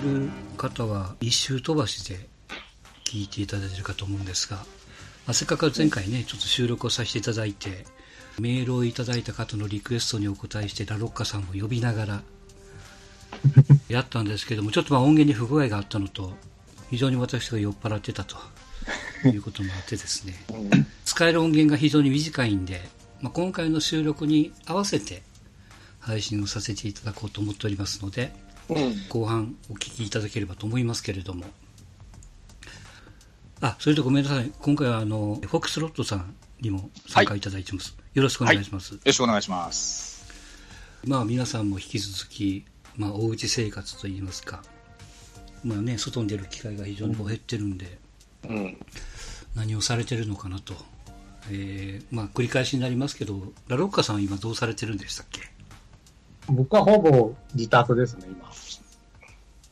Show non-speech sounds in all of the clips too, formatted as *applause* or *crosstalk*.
てる方は一周飛ばしで聞いていただいてるかと思うんですが、まあ、せっかく前回ね、ちょっと収録をさせていただいて、メールをいただいた方のリクエストにお答えして、ラロッカさんも呼びながら *laughs* やったんですけども、ちょっとまあ音源に不具合があったのと、非常に私が酔っ払ってたと *laughs* いうこともあってですね、使える音源が非常に短いんで、まあ、今回の収録に合わせて配信をさせていただこうと思っておりますので、うん。後半お聞きいただければと思いますけれども。あ、それとごめんなさい。今回はあの、フォックスロットさんにも参加いただいてます。よろしくお願いします。よろしくお願いします。まあ皆さんも引き続き、まあおうち生活といいますか、まあね、外に出る機会が非常に減ってるんで、うん。何をされてるのかなと。えー、まあ繰り返しになりますけど、ラロッカさんは今どうされてるんでしたっけ？僕はほぼ自宅ですね、今。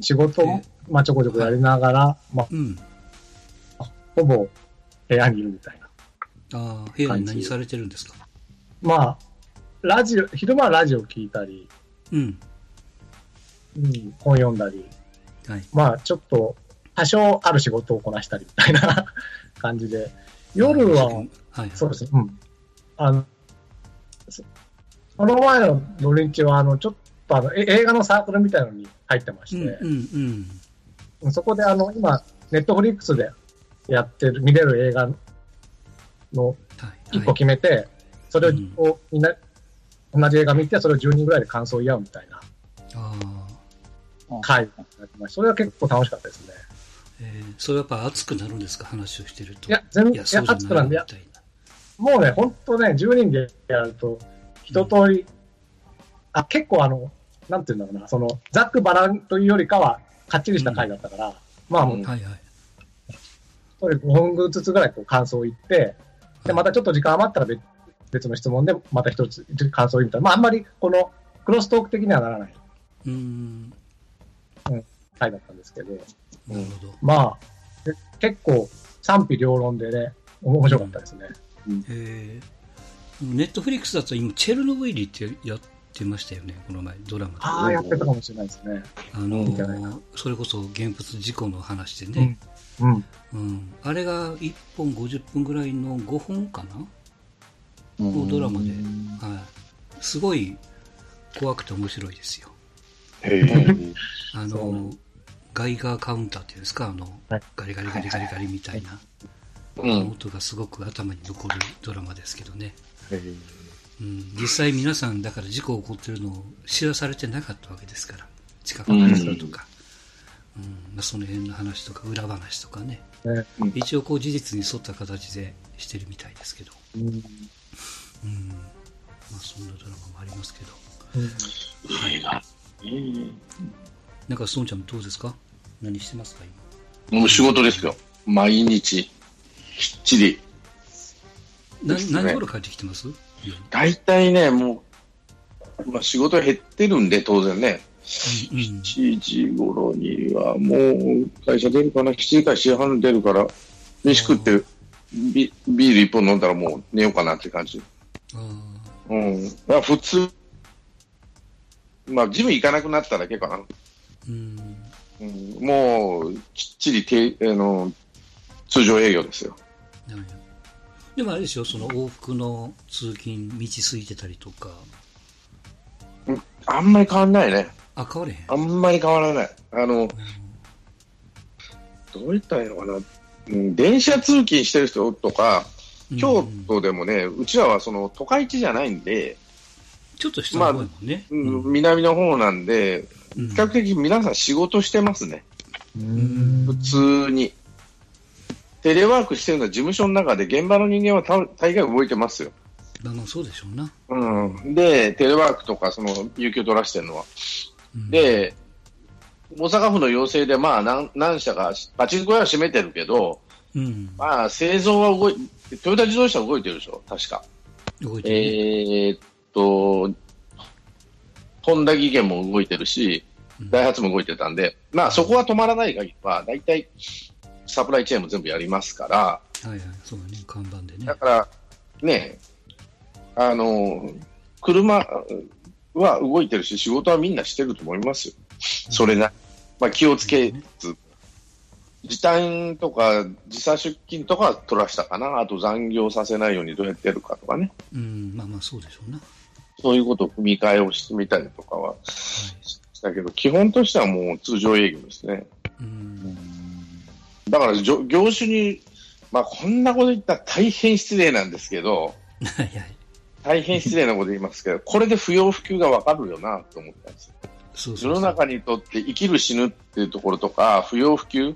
仕事えも、まあちょこちょこやりながら、まうん。あ、ほぼ部屋にいるみたいな。ああ、部屋で何されてるんですか？まあ、ラジオ、昼間はラジオ聞いたり、うん。うん、本読んだり、はい。まあちょっと多少ある仕事をこなしたりみたいな *laughs* 感じで、夜は、はいはい。そうですね、うん。あの、そその前の土日は、あの、ちょっとあの、え映画のサークルみたいなのに入ってまして、うんうんうん。そこであの、今、ネットフリックスでやってる、見れる映画のはい。一個決めて、それうんをみんな、同じ映画見て、それを10人ぐらいで感想を言い合うみたいなああ。回がやってました。それは結構楽しかったですね。えー、それやっぱ熱くなるんですか？話をしてると。いや、全然、熱くないんで。もうね、ほんとね、10人でやると、一通り、あ、結構あの、なんていうんだろうな、その、ざっくばらんというよりかは、かっちりした回だったから、まあもう、うんはいはい。それ5分ずつぐらいこう感想を言って、で、またちょっと時間余ったら別別の質問で、また一つ感想を言うみたいな。まあ、あんまりこのクロストーク的にはならないうーん。回だったんですけど、なるほど。まあ、で結構賛否両論でね、面白かったですね。えー、ネットフリックスだと今、チェルノブイリってやってましたよね、この前、ドラマで。ああ、やってたかもしれないですね。あのーそれこそ原発事故の話でね、うん。うんあれが1本50分ぐらいの5本かな、のドラマで、はい、すごい怖くて面白いですよ。へえ。*laughs* あのガイガーカウンターっていうんですか、あのはいガリガリガリガリガリみたいな、うん。音がすごく頭に残るドラマですけどね。うん、実際皆さんだから事故起こってるのを知らされてなかったわけですから。近くの人とか、うん。まあ、その辺の話とか裏話とかね。ね一応こう事実に沿った形でしてるみたいですけど、うん。うん。まあ、そんなドラマもありますけど。うん。映画。うん。なんかストーンちゃんもどうですか？何してますか今？もう仕事ですよ。毎日。きっちり。何頃帰ってきてます？大体ね、もう、まあ仕事減ってるんで、当然ね。うんうん7時頃にはもう会社出るかな、7時から7時半出るから、飯食ってビビール一本飲んだらもう寝ようかなって感じ。あうん。だから普通、まあジム行かなくなっただけかな。ーうんうん、もうきっちりてあの通常営業ですよ。でもあれでしょその往復の通勤道空いてたりとかあんまり変わんないね。あ変われへんあんまり変わらない。あの、うんどう言ったらいいのかな。うん、電車通勤してる人とか、京都でもね、うちらはその都会地じゃないんで、ちょっと下の方やもんね。うん南の方なんで、うん比較的皆さん仕事してますね。うん普通に。テレワークしてるのは事務所の中で現場の人間はた大概動いてますよ。まあまあそうでしょうな。うん。で、テレワークとか、その、有給取らしてるのは。うん、で、大阪府の要請で、まあ何、何社か、パチンコ屋は閉めてるけど、うん、まあ、製造は動い、トヨタ自動車は動いてるでしょ、確か。動いてるね、えーっと、ホンダ技研も動いてるし、うんダイハツも動いてたんで、まあ、そこは止まらない限りは、大体、サプライチェーンも全部やりますから、はいはい、そうだね、看板でねだ。から、ね、あの、車は動いてるし、仕事はみんなしてると思いますよ。それな。まあ、気をつけず、時短とか時差出勤とかは取らしたかな、あと残業させないようにどうやってやるかとかね、うん、まあまあそうでしょうな。そういうことを踏み替えをしてみたりとかはしたけど、基本としてはもう通常営業ですね。うん。だから業種に、まあ、こんなこと言ったら大変失礼なんですけど。大変失礼なこと言いますけど、これで不要不急がわかるよなと思ったんですよ。そ世の中にとって生きる死ぬっていうところとか、不要不急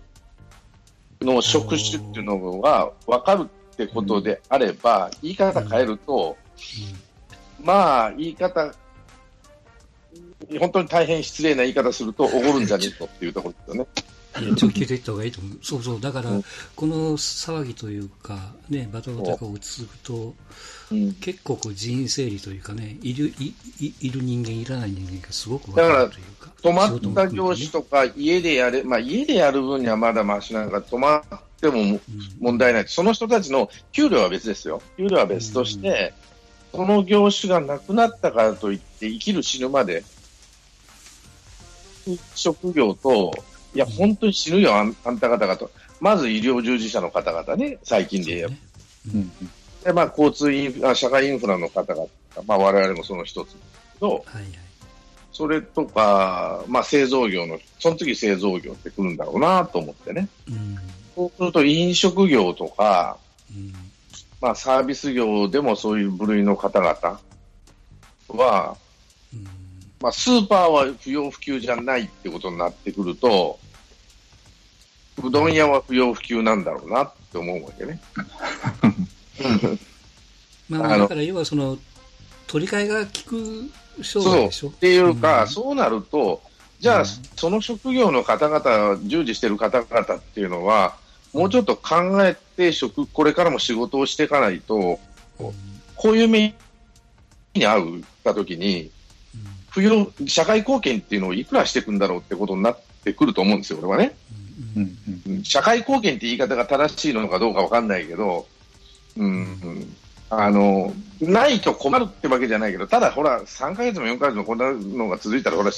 の職種っていうのが分かるってことであれば、言い方変えると、まあ、言い方、本当に大変失礼な言い方すると、おごるんじゃねえとっていうところですよね。いや、ちょっと聞いった方がいいと思う。そうそう。だからうん、この騒ぎというか、ね、バタバタが落ち着くと、うん結構こう人員整理というかね、いる、い、いいる人間、いらない人間がすごく分かるというか。止まった業種とか、家でやれ、まあ、家でやる分にはまだマシなんか、止まってもうん問題ない。その人たちの給料は別ですよ。給料は別として、その業種がなくなったからといって、生きる死ぬまで、職業と、いや、本当に死ぬよ、あんあんた方がと。まず医療従事者の方々ね、最近で言えば。ねうんで、まあ、交通インフあ、社会インフラの方々、まあ、我々もその一つですけど、はいはい。それとか、まあ、製造業の、その次製造業ってくるんだろうなと思ってね。うん。そうすると飲食業とか、うん。まあ、サービス業でもそういう部類の方々は、うん。まあ、スーパーは不要不急じゃないってことになってくると、うどん屋は不要不急なんだろうなって思うわけね。*laughs* まあだから要はその、取り替えが効く商売でしょ？っ。ていうか、うんそうなると、じゃあ、うんその職業の方々、従事してる方々っていうのは、もうちょっと考えて職、これからも仕事をしていかないと、こういう目に遭ったときに、不要、社会貢献っていうのをいくらしていくんだろうってことになってくると思うんですよ、俺はね。うんうん社会貢献って言い方が正しいのかどうかわかんないけど、うん、うんあの、ないと困るってわけじゃないけど、ただほら、3ヶ月も4ヶ月もこんなのが続いたら、ほら、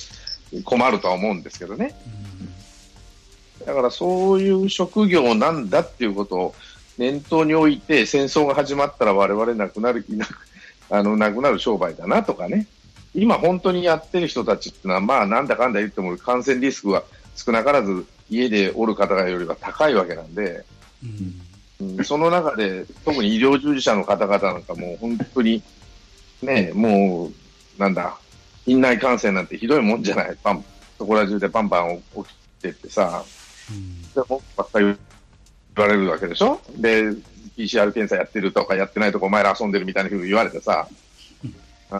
困るとは思うんですけどね。だからそういう職業なんだっていうことを念頭に置いて、戦争が始まったら我々なくなる、いなくあの、なくなる商売だなとかね。今本当にやってる人たちってのは、まあなんだかんだ言っても感染リスクは少なからず家でおる方よりは高いわけなんで、うん。うん。その中で特に医療従事者の方々なんかもう本当にね、もうなんだ、院内感染なんてひどいもんじゃない。パン、そこら中でパンパン起きてってさ、うん。でもばっかり言われるわけでしょ？で、PCR 検査やってるとかやってないとかお前ら遊んでるみたいなふうに言われてさ、あ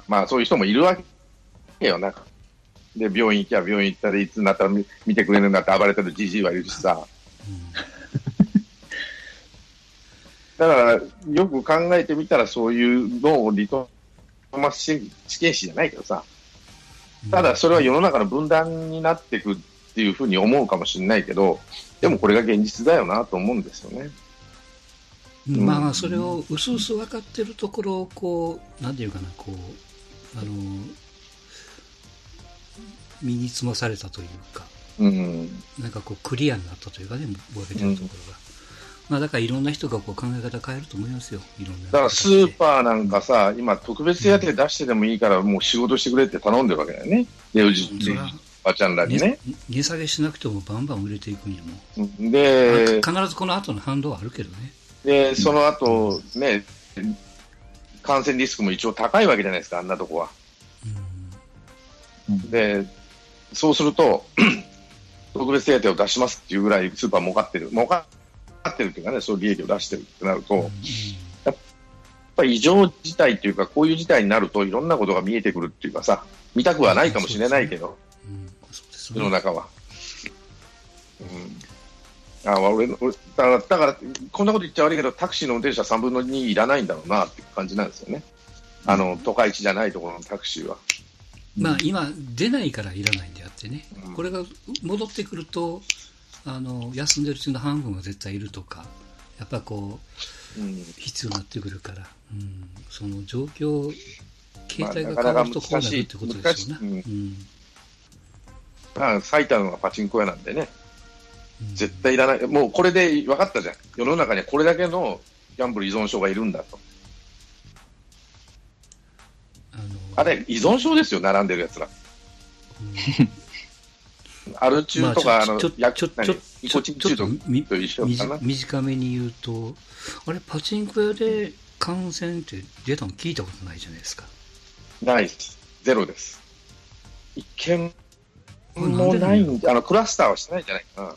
まあそういう人もいるわけよ、なんか。で、病院行きゃ病院行ったらいつになったら見見てくれるんだって暴れてるじじいはいるしさ。だから、よく考えてみたらそういうのをリトマス試験紙じゃないけどさ、ただそれは世の中の分断になっていくっていうふうに思うかもしれないけど、でもこれが現実だよなと思うんですよね。うんまあまあそれをうすうす分かってるところをこうなんていうかなこうあの身につまされたというか。うん。なんかこうクリアになったというかね分けてるところが、まあだからいろんな人がこう考え方変えると思いますよ。いろんなだからスーパーなんかさ、今特別手当出してでもいいからもう仕事してくれって頼んでるわけだよね。レオジっていうばちゃんらにね。値値下げしなくてもバンバン売れていくんやも。ん、うんで、必ずこの後の反動はあるけどね。で、その後ね、感染リスクも一応高いわけじゃないですか、あんなとこは。で、そうすると、*clears throat* 特別手当を出しますっていうぐらいスーパー儲かってる、儲かってるっていうかね、そういう利益を出してるってなると、うん。やっぱり異常事態っていうか、こういう事態になるといろんなことが見えてくるっていうかさ、見たくはないかもしれないけど、世の中は。うん、あ俺の俺だから、だから、こんなこと言っちゃ悪いけど、タクシーの運転手は3分の2いらないんだろうなっていう感じなんですよね。あの、都会地じゃないところのタクシーは。まあ今出ないからいらないんであってね、うん。これが戻ってくるとあの休んでるうちの半分は絶対いるとかやっぱこううん。必要になってくるから、うん、その状況形態が変わるとこうなるってことですよね。まあ最たるのがパチンコ屋なんでね、うん絶対いらない、もうこれで分かったじゃん、世の中にはこれだけのギャンブル依存症がいるんだと、あのあれ、依存症ですよ、並んでるやつら。うんアル中とか、あのまあちょちょ薬ちょ何ちょニコチン中毒みと一緒かな？短めに言うと、あれ、パチンコ屋で感染って出たの聞いたことないじゃないですか。ないです。ゼロです。一件これもないんで、あの、クラスターはしてないんじゃないかな。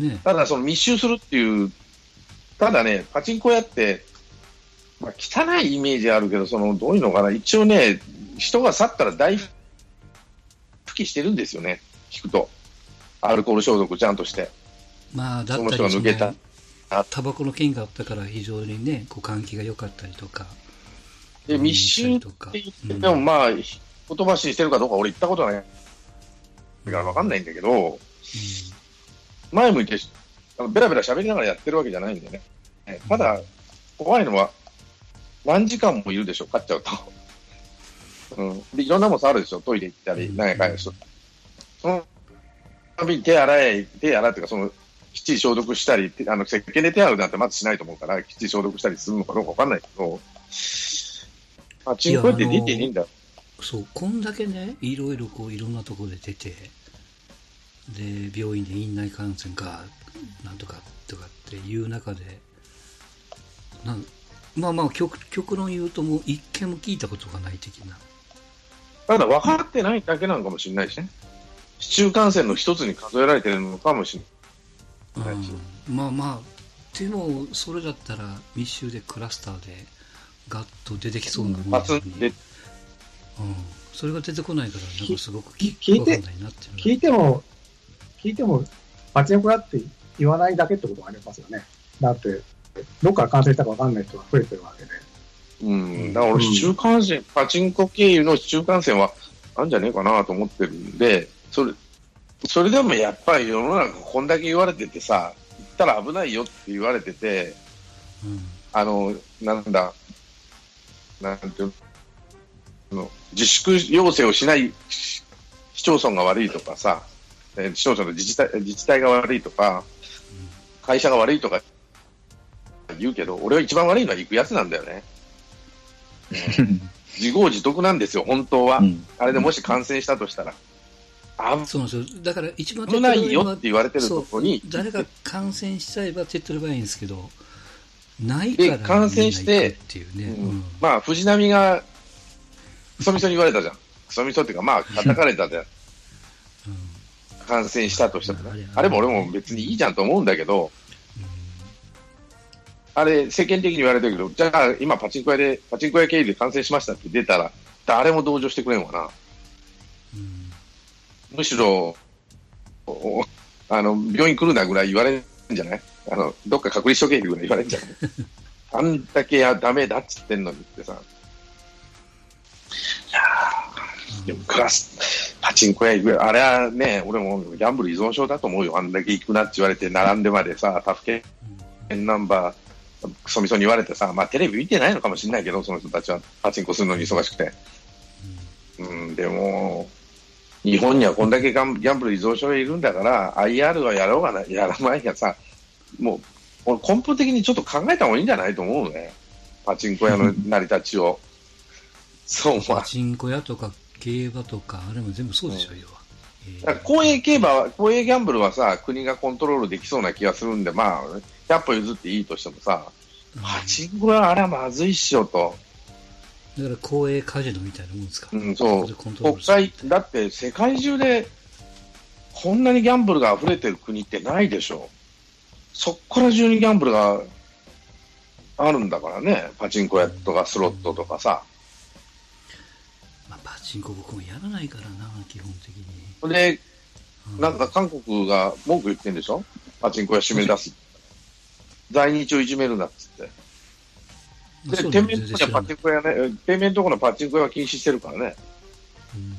ね。ただ、その密集するっていう、ただね、パチンコ屋って、まあ、汚いイメージあるけど、その、どういうのかな、一応ね、人が去ったら大拭きしてるんですよね、聞くと。アルコール消毒ちゃんとして。まあ、だったその人がり抜けた。そのタバコの件があったから非常にね、こう換気が良かったりとか。で、密集ってとか。言っても、まあ、言葉ししてるかどうか俺言ったことない。から分かんないんだけど、前向いて、あのベラベラ喋りながらやってるわけじゃないんでね。ただ、怖いのは、何時間もいるでしょ、勝っちゃうと。うん。で、いろんなもん触るでしょ、トイレ行ったり、うん何やかんやしとそのたびに手洗え、手洗うっていうか、その、きっちり消毒したり、あの、石鹸で手洗うなんてまずしないと思うから、きっちり消毒したりするのかどうかわかんないけど、パチンコ屋って出ていいんだ。そう、こんだけね、いろいろこう、いろんなところで出て、で、病院で院内感染か、なんとかとかっていう中で、なんまあまあ極、極論言うともう一件も聞いたことがない的な。ただ分かってないだけなのかもしれないしね。市中感染の一つに数えられてるのかもしれない。はいうんまあまあ、でも、それだったら密集でクラスターでガッと出てきそうなものにうん、それが出てこないから、なんかすごくき聞いて聞いても、聞いても、パチンコ屋って言わないだけってことがありますよね。だって、どっから感染したかわかんない人が増えてるわけで。うん、だから俺、市中感染、パチンコ経由の市中感染はあるんじゃねえかなと思ってるんで、それ、それでもやっぱり世の中こんだけ言われててさ、行ったら危ないよって言われてて、うんあの、なんだ、なんていうの、自粛要請をしない市市町村が悪いとかさ、えー市町村の自治体自治体が悪いとか、会社が悪いとか言うけど、俺は一番悪いのは行くやつなんだよね。*laughs* 自業自得なんですよ、本当は。うんあれでもし感染したとしたら。あそうなんですよ。だから一番危ないよって言われてるところに、誰が感染しちゃえば手っ取ればいいんですけど、ないからで感染してていうね。うんうんまあ、藤波が、クソみそに言われたじゃん。クソみそっていうか、まあ、叩かれたじゃん。うん感染したとしてもねあれ。も俺も別にいいじゃんと思うんだけど、あれ、世間的に言われてるけど、じゃあ今パチンコ屋で、パチンコ屋経由で感染しましたって出たら、誰も同情してくれんわな。うんむしろ、おあの、病院来るなぐらい言われるんじゃない？あの、どっか隔離しとけぐらい言われるんじゃない？*laughs* あんだけやダメだっつってんのにってさ。でもクラス、パチンコ屋行く、あれはね、俺もギャンブル依存症だと思うよ。あんだけ行くなって言われて、並んでまでさ、他府県ナンバー、クソみそに言われてさ、まあテレビ見てないのかもしれないけど、その人たちはパチンコするのに忙しくて。うん、でも、日本にはこんだけギャンギャンブル依存症がいるんだから、IR はやろうがな、やらないがさ、もう、俺根本的にちょっと考えた方がいいんじゃないと思うね。パチンコ屋の成り立ちを。そう、まあパ。チンコ屋とか競馬とか、あれも全部そうでしょ、要は。えーだから公営競馬は、公営ギャンブルはさ、国がコントロールできそうな気がするんで、まあ、100歩譲っていいとしてもさ、うんパチンコはあれはまずいっしょと。だから公営カジノみたいなもんですか。うん、そう国ルする際、だって世界中でこんなにギャンブルが溢れてる国ってないでしょ。そっから中にギャンブルがあるんだからね。パチンコ屋とかスロットとかさ。まあ、パチンコ僕もやらないからな、基本的に。で、うなんか韓国が文句言ってんでしょ？パチンコ屋締め出す。在日をいじめるなっつって。で、そう天なんです面とこにはパチンコ屋ね、天面とこのパチンコ屋は禁止してるからね。うん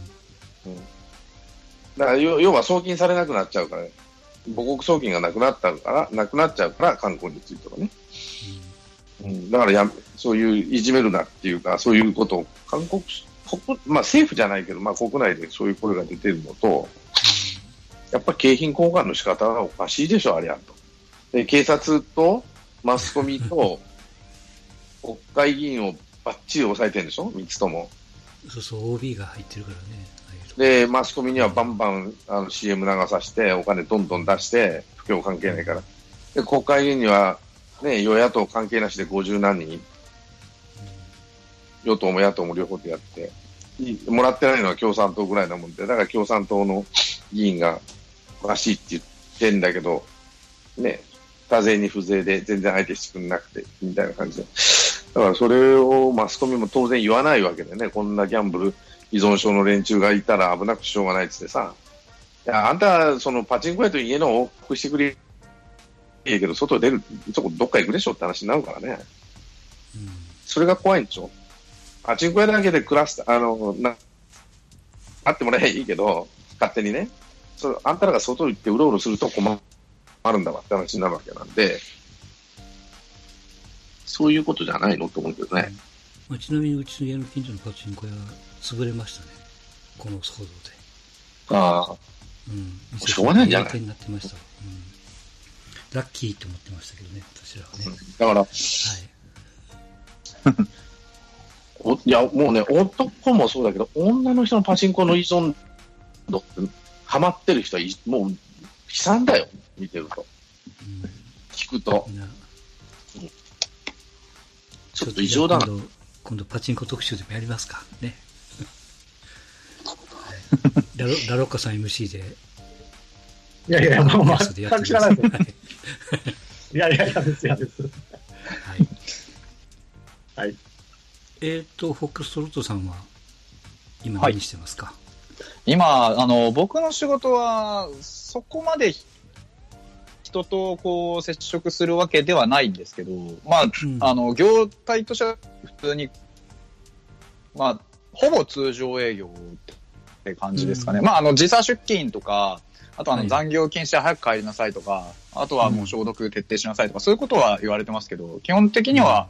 だから要要は送金されなくなっちゃうから、母国送金がなくなったから、なくなっちゃうから、韓国についてはね。うん、だからや、そういういじめるなっていうか、そういうことを、韓国、国まあ政府じゃないけど、まあ国内でそういう声が出てるのと、やっぱ景品交換の仕方はおかしいでしょ、ありゃと。で、警察とマスコミと *laughs* 国会議員をばっちり抑えてるんでしょ、3つとも。そうそう OB が入ってるからねで、マスコミにはバンバンあの CM 流させて、お金どんどん出して、不況関係ないから。で、国会議員には、ね、与野党関係なしで50何人、与党も野党も両方でやって、いもらってないのは共産党ぐらいなもんで、だから共産党の議員がおかしいって言ってんだけど、ね、多税に不税で全然相手してくれなくて、みたいな感じで。だからそれをマスコミも当然言わないわけでね、こんなギャンブル依存症の連中がいたら危なくてしょうがないっつってさ、いやあんた、そのパチンコ屋と家の往復してくれ、いいけど、外出る、そこどっか行くでしょって話になるからね。うんそれが怖いんでしょ？パチンコ屋だけで暮らす、あの、な、あってもらえばいいけど、勝手にね。それあんたらが外行ってうろうろすると困るんだわって話になるわけなんで、そういうことじゃないのと思うけどね。まあ、ちなみにうちの家の近所のパチンコ屋潰れましたね。この騒動で。ああ、うん。しょうがないんじゃない。になってました、うん、ラッキーって思ってましたけどね私らはね、だから、はい *laughs* おいや、もうね、男もそうだけど、女の人のパチンコの依存度って、ハマってる人はいもう悲惨だよ、見てると。うん聞くと。みんなちょっと異常だな。今度今度パチンコ特集でもやりますかね、はい、ラロラロッカさん MC でいやいや、もう全やってくださいく知らないです。は *laughs* いいやいや、嫌です、嫌です。はいはい。えっ、とフォックストロットさんは今はい。何してますか、今、あの、僕の仕事は、そこまで人とこう接触するわけではないんですけど、まあ、うん。あの、業態としては普通に、まあ、ほぼ通常営業って感じですかね。うん。まあ、あの、時差出勤とか、あとあのはい。残業禁止で早く帰りなさいとか、あとはもう消毒徹底しなさいとか、そういうことは言われてますけど、基本的には、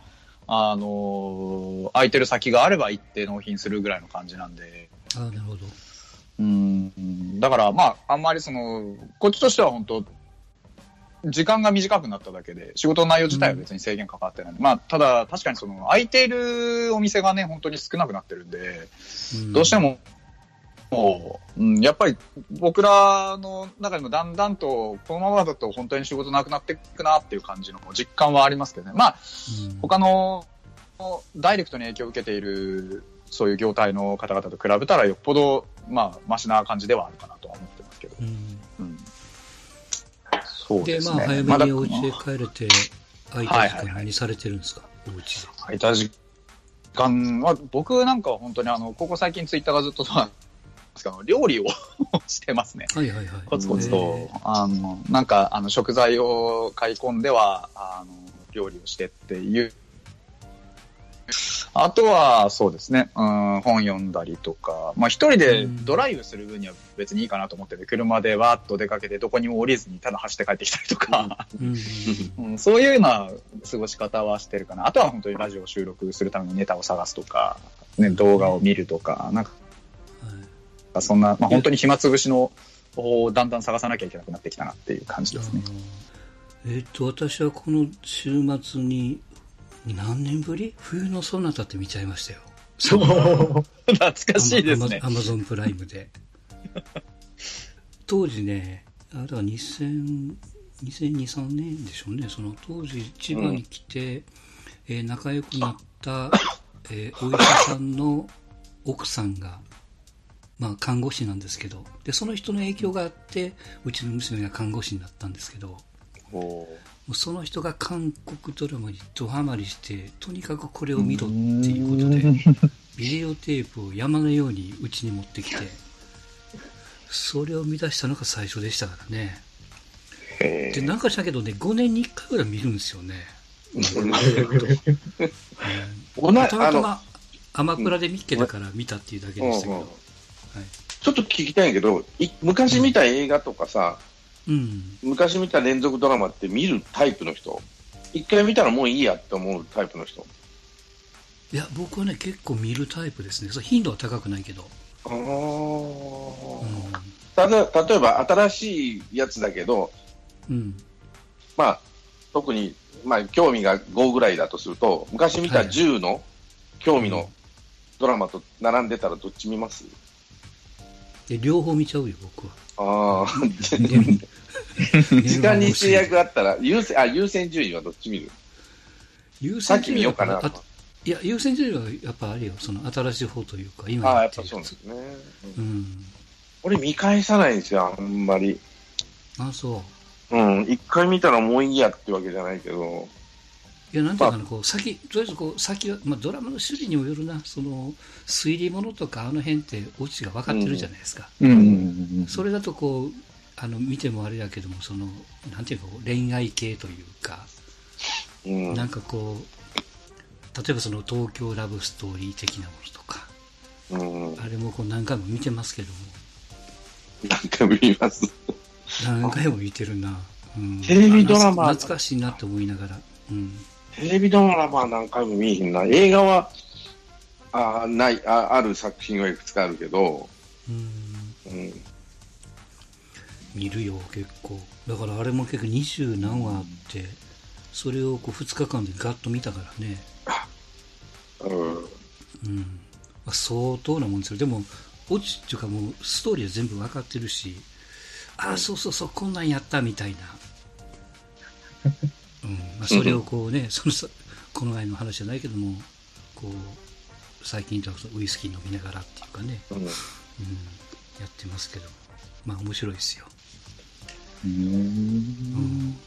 あの空いてる先があれば行って納品するぐらいの感じなんで、ああなるほど。うん、だからまあ、あんまりその、こっちとしては本当、時間が短くなっただけで、仕事の内容自体は別に制限かかってないんで、まあ、ただ確かにその、空いているお店がね、本当に少なくなってるんで、ん。どうしても、もう、うん、やっぱり僕らの中でもだんだんと、このままだと本当に仕事なくなっていくなっていう感じの実感はありますけどね。まあ、うん。他のダイレクトに影響を受けているそういう業態の方々と比べたらよっぽどまあマシな感じではあるかなとは思ってますけど、うん。うん、そうでですね。まあ早めにお家へ帰れて空いた時間何されてるんですか、お家で。空いた時間は僕なんかは本当にあのここ最近ツイッターがずっとですけど料理を *laughs* してますね。はいはいはい。コツコツへと、あの、なんか、あの、食材を買い込んでは、あの、料理をしてっていう。あとは、そうですね、うん、本読んだりとか、まあ一人でドライブする分には別にいいかなと思ってて、車でわーっと出かけてどこにも降りずにただ走って帰ってきたりとか、ーうん。*laughs* うん、そういうような過ごし方はしてるかな。あとは本当にラジオを収録するためにネタを探すとか、ね、動画を見るとか、なんかはいそんな、まあ本当に暇つぶしの方をだんだん探さなきゃいけなくなってきたなっていう感じですね。えっ、と私はこの週末に何年ぶり？冬のソナタって見ちゃいましたよ。そう。懐かしいですね。ア。マゾンプライムで。*laughs* 当時ねあだから2000 2002、3年でしょうね、その当時、千葉に来て、えー仲良くなった、えーお医者さんの奥さんが、まあ、看護師なんですけど。で、その人の影響があって、うちの娘が看護師になったんですけど、もうその人が韓国ドラマにドハマりして、とにかくこれを見ろっていうことで、ビデオテープを山のようにうちに持ってきて、それを見出したのが最初でしたからね。へで、なんかしたけどね、5年に1回ぐらい見るんですよね。*laughs* たまたまアマプラで見っけだから見たっていうだけでしたけど。ちょっと聞きたいんやけど、い昔見た映画とかさ、うん。昔見た連続ドラマって見るタイプの人？一回見たらもういいやって思うタイプの人？いや、僕はね、結構見るタイプですね。そう頻度は高くないけど。ああ、うんただ例えば新しいやつだけど、うん。まあ、特に、まあ、興味が5ぐらいだとすると、昔見たはい10の興味のドラマと並んでたらどっち見ます？で、両方見ちゃうよ、僕は。ああ、時間に制約があったら優先あ、優先順位はどっち見る？優さっき先順位は見ようかな。あいや、優先順位はやっぱあれよ、その新しい方というか、今ああ、やっぱってるやつそうなんですね。うん。俺見返さないんですよ、あんまり。あそうん、一回見たらもういいやってわけじゃないけど、う。いや、なんていうかな、こう、先、とりあえずこう、先は、まあ、ドラマの種類にもよるな、その、推理物とかあの辺って、オチが分かってるじゃないですか。それだとこう、あの、見てもあれだけども、その、なんていうか、恋愛系というか、うん、なんかこう、例えばその東京ラブストーリー的なものとか、うん、あれもこう何回も見てますけども、何回も見ます。何回も見てるな。うん、テレビドラマあ懐かしいなと思いながら。うん。テレビドラマは何回も見えへんな。映画は、あないあ、ある作品はいくつかあるけど、うん。うん、見るよ、結構。だからあれも結構二十何話あって、それをこう2日間でガッと見たからね。うん、うん。まあ、相当なもんですよ。でも、オチっていうかもうストーリーは全部分かってるし、ああ、そうそうそう、こんなんやったみたいな。うん。まあ、それをこうね、*laughs* そのさ、この前の話じゃないけども、こう、最近だとウイスキー飲みながらっていうかね、うん。うん、やってますけど、まあ面白いですよ。うん。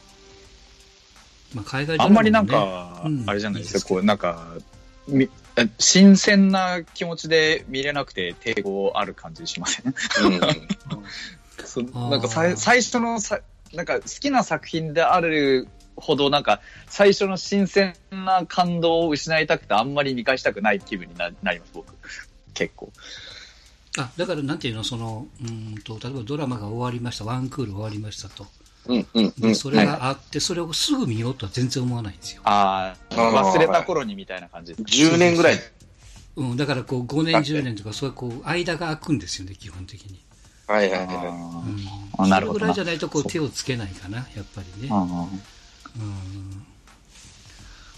まあ、海外あんまりなんかう、ん。あれじゃないですか、こう、なんか、新鮮な気持ちで見れなくて抵抗ある感じしません？うん、*laughs* なんかさい最初のさ、なんか好きな作品であるほど、なんか最初の新鮮な感動を失いたくて、あんまり見返したくない気分にななります、僕。結構。あだからなんていうのそのうーんと例えばドラマが終わりましたワンクール終わりましたとうん、うん、うでん。それがあってそれをすぐ見ようとは全然思わないんですよ、ああ、忘れた頃にみたいな感じですか？10年ぐらい。うん、だからこう5年10年とかそういうこう間が空くんですよね基本的に、はいはいはい。うあん、あなるほどなそれぐらいじゃないとこう手をつけないかなやっぱりね、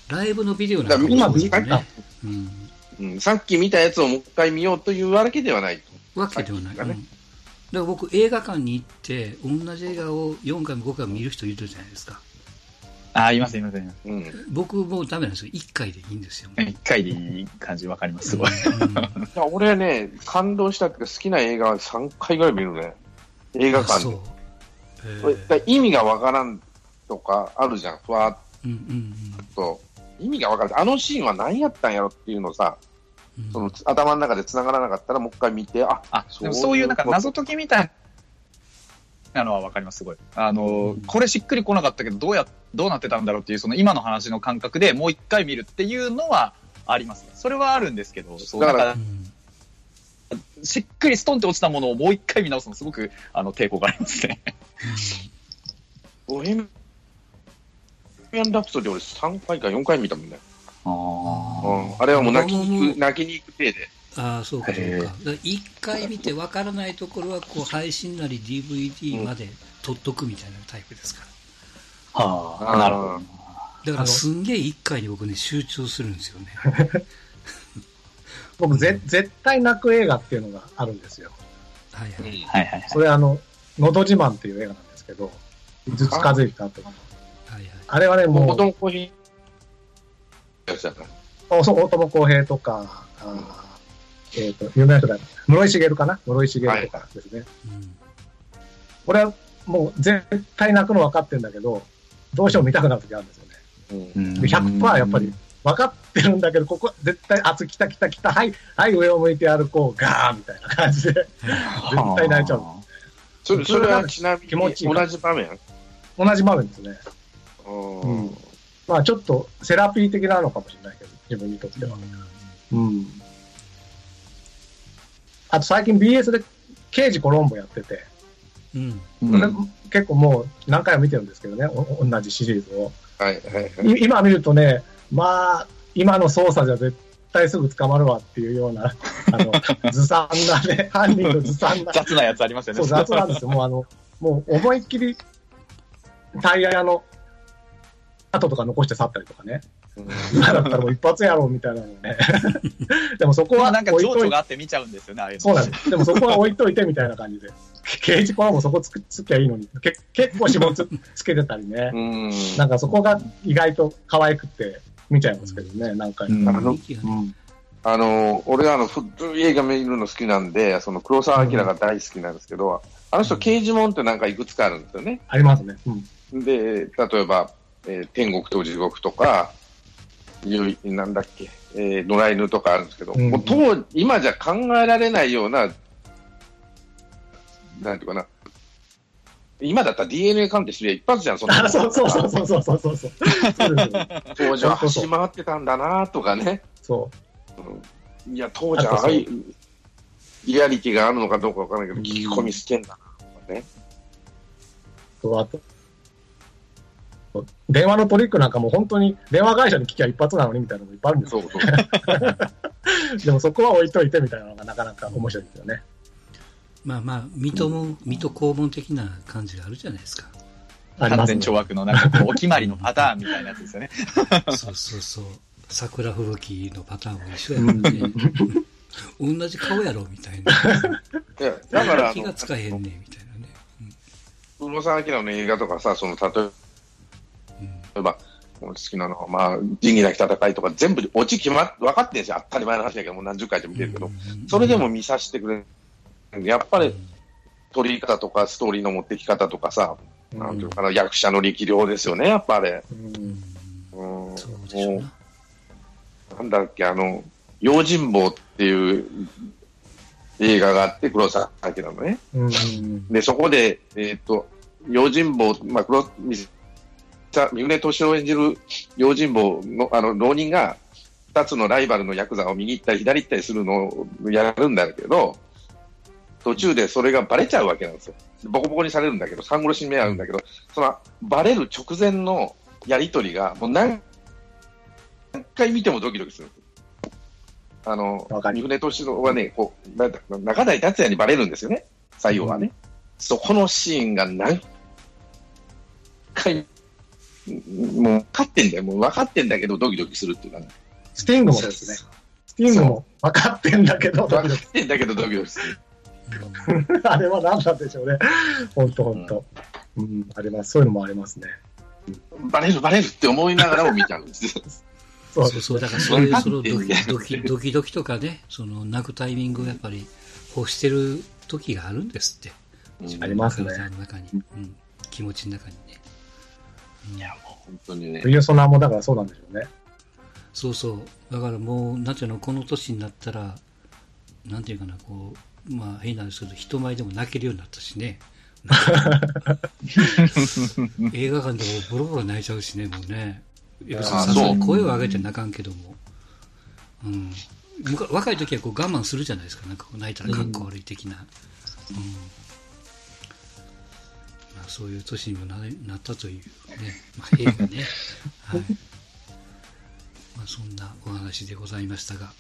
ライブのビデオなんかも今そうですよ見たね、うん、うん、さっき見たやつをもう一回見ようというわけではない。わけではない、ね。うん。だから僕映画館に行って同じ映画を4回も5回も見る人いるじゃないですか。あー、います、います、います。うん。僕もうダメなんですよ。1回でいいんですよ、一回でいい感じわかります、すごい。俺ね、感動したっていうか好きな映画は3回ぐらい見るね。映画館そう。で。。意味がわからんとかあるじゃん、ふわっと。意味がわからん。あのシーンは何やったんやろっていうのさ、うんその頭の中で繋がらなかったらもう一回見て、あ、あ、そうそういうなんか謎解きみたいなのはわかります、すごい。あの、うんこれしっくりこなかったけど、どうや、どうなってたんだろうっていう、その今の話の感覚でもう一回見るっていうのはあります。それはあるんですけど、そうだからしっくりストンって落ちたものをもう一回見直すのすごくあの抵抗がありますね。ボヘミアン・ラプソディ俺3回か4回見たもんね。うん、あれはもう泣きに行く、泣きに行く体で。ああ、そうかそうか。だから一回見てわからないところはこう配信なり DVD まで取っとくみたいなタイプですから。はあなるほどだからあのすんげえ一回に僕ね集中するんですよね。*laughs* 僕ぜ、絶対泣く映画っていうのがあるんですよ。はいはい。はいはいはい。それあの、のど自慢っていう映画なんですけど、井筒和之監督の。はいはい。あれはね、も子う、供コーヒーやつやな。おそう大友康平とか、あーえっ、と、有名な人だ。室井茂かな？室井茂とかですね。うん俺はもう絶対泣くの分かってるんだけど、どうしても見たくなる時あるんですよね。うんで100%やっぱり分かってるんだけど、ここ絶対、あつ、来た来た来た、はい、はい、上を向いて歩こう、ガーンみたいな感じで、*laughs* 絶対泣いちゃう。それそれはちなみに気持ちいい同じ場面？同じ場面ですね。うんうんまあちょっとセラピー的なのかもしれないけど、自分にとっては。うん。あと最近 BS で刑事コロンボやってて、うん。結構もう何回も見てるんですけどね、お同じシリーズを。はいはいはい。い今見るとね、まあ、今の操作じゃ絶対すぐ捕まるわっていうような、あの、*laughs* ずさんなね、犯人のずさんな、雑なやつありますよね。そう、雑なんですよ。もうあの、もう思いっきりタイヤの跡とか残して去ったりとかね。今だったらもう一発やろうみたいなのね。*laughs* でもそこはなんか置いといて情緒があって見ちゃうんですよね、そうなんです。でもそこは置いといてみたいな感じで。刑事コはもうそこつくつきゃいいのに。け結構指紋つつけてたりね。うん。なんかそこが意外と可愛くて見ちゃいますけどね、何回うんか。うんあの、俺はあの、古い映画見るの好きなんで、その黒澤明が大好きなんですけど、あの人、刑事門ってなんかいくつかあるんですよね。ありますね。うん。で、例えば、えー天国と地獄とか、いうなんだっけ、えー野良犬とかあるんですけど、うんもう当今じゃ考えられないような、なんていうかな、今だったら DNA 鑑定すりゃ一発じゃん、その *laughs* そうそうそうそうそうそうそう。そう。当時は走り回ってたんだなとかね。そうんいや、当時はああいうリアリティがあるのかどうかわからないけど、うん聞き込みしてんだなとかね。う。そうあと電話のトリックなんかも本当に電話会社に聞きゃ一発なのにみたいなのもいっぱいあるんですよ。そうそう。でもそこは置いといてみたいなのがなかなか面白いですよね。まあまあ、水戸も、水戸黄門的な感じがあるじゃないですか。完。全懲悪のなんかこうお決まりのパターンみたいなやつですよね。そうそうそう。桜吹雪のパターンも一緒やもんね。同じ顔やろ、みたいな。いやだから、あの気がつかへんねみたいなね。黒澤明の映画とかさ、その、例うん。えば、好きなのは、まあ、仁義なき戦いとか、全部、オチ決まっ、分かってんですよ。当たり前の話だけど、もう何十回と見てるけど、うんそれでも見させてくれる。やっぱり、撮り方とか、ストーリーの持ってき方とかさ、うんなんていうかな、役者の力量ですよね、やっぱあれ。うんうんな。んだっけ、あの、用心棒っていう映画があって、黒澤明のね。うんで、そこで、えっ、と、用心棒、まあ、黒、みさ三船敏夫演じる用心棒の、あの、浪人が、二つのライバルのヤクザを右行ったり左行ったりするのをやるんだけど、途中でそれがバレちゃうわけなんですよ。ボコボコにされるんだけど、三殺しに目合うんだけど、その、バレる直前のやりとりが、もう何回見てもドキドキする。あの三船敏夫はね、こう、なんだ中台達也にバレるんですよね、最後はね。そこのシーンが何回、もう分かってんだよ。もう分かってんだけど、ドキドキするっていうかね。スティングもですね。スティングも分かってんだけど、ドキド分かってんだけど、ドキドキする。キ *laughs* あれは何なんでしょうね。本当本当。うん、あります。そういうのもありますね。バレる、バレるって思いながらも見ちゃうんです。そうそうそう、だからそういう、分そのドキドキ、ドキドキとかね、その泣くタイミングをやっぱり欲してる時があるんですって。うんありますね体の中に、うん、気持ちの中にね。うんいや、もう本当にね。冬ソナーもだからそうなんでしょうね。そうそう。だからもう、なんていうの、この年になったら、なんていうかな、こう、まあ変なんですけど、人前でも泣けるようになったしね。*laughs* 映画館でもボロボロ泣いちゃうしね、もうね。いや別にあさすがに声を上げて泣かんけども。うん。若い時はこう我慢するじゃないですか。なんかこう泣いたらかっこ悪い的な。うん。まあそういう年にもななったというね。まあ映画ね。*laughs* はい。まあそんなお話でございましたが。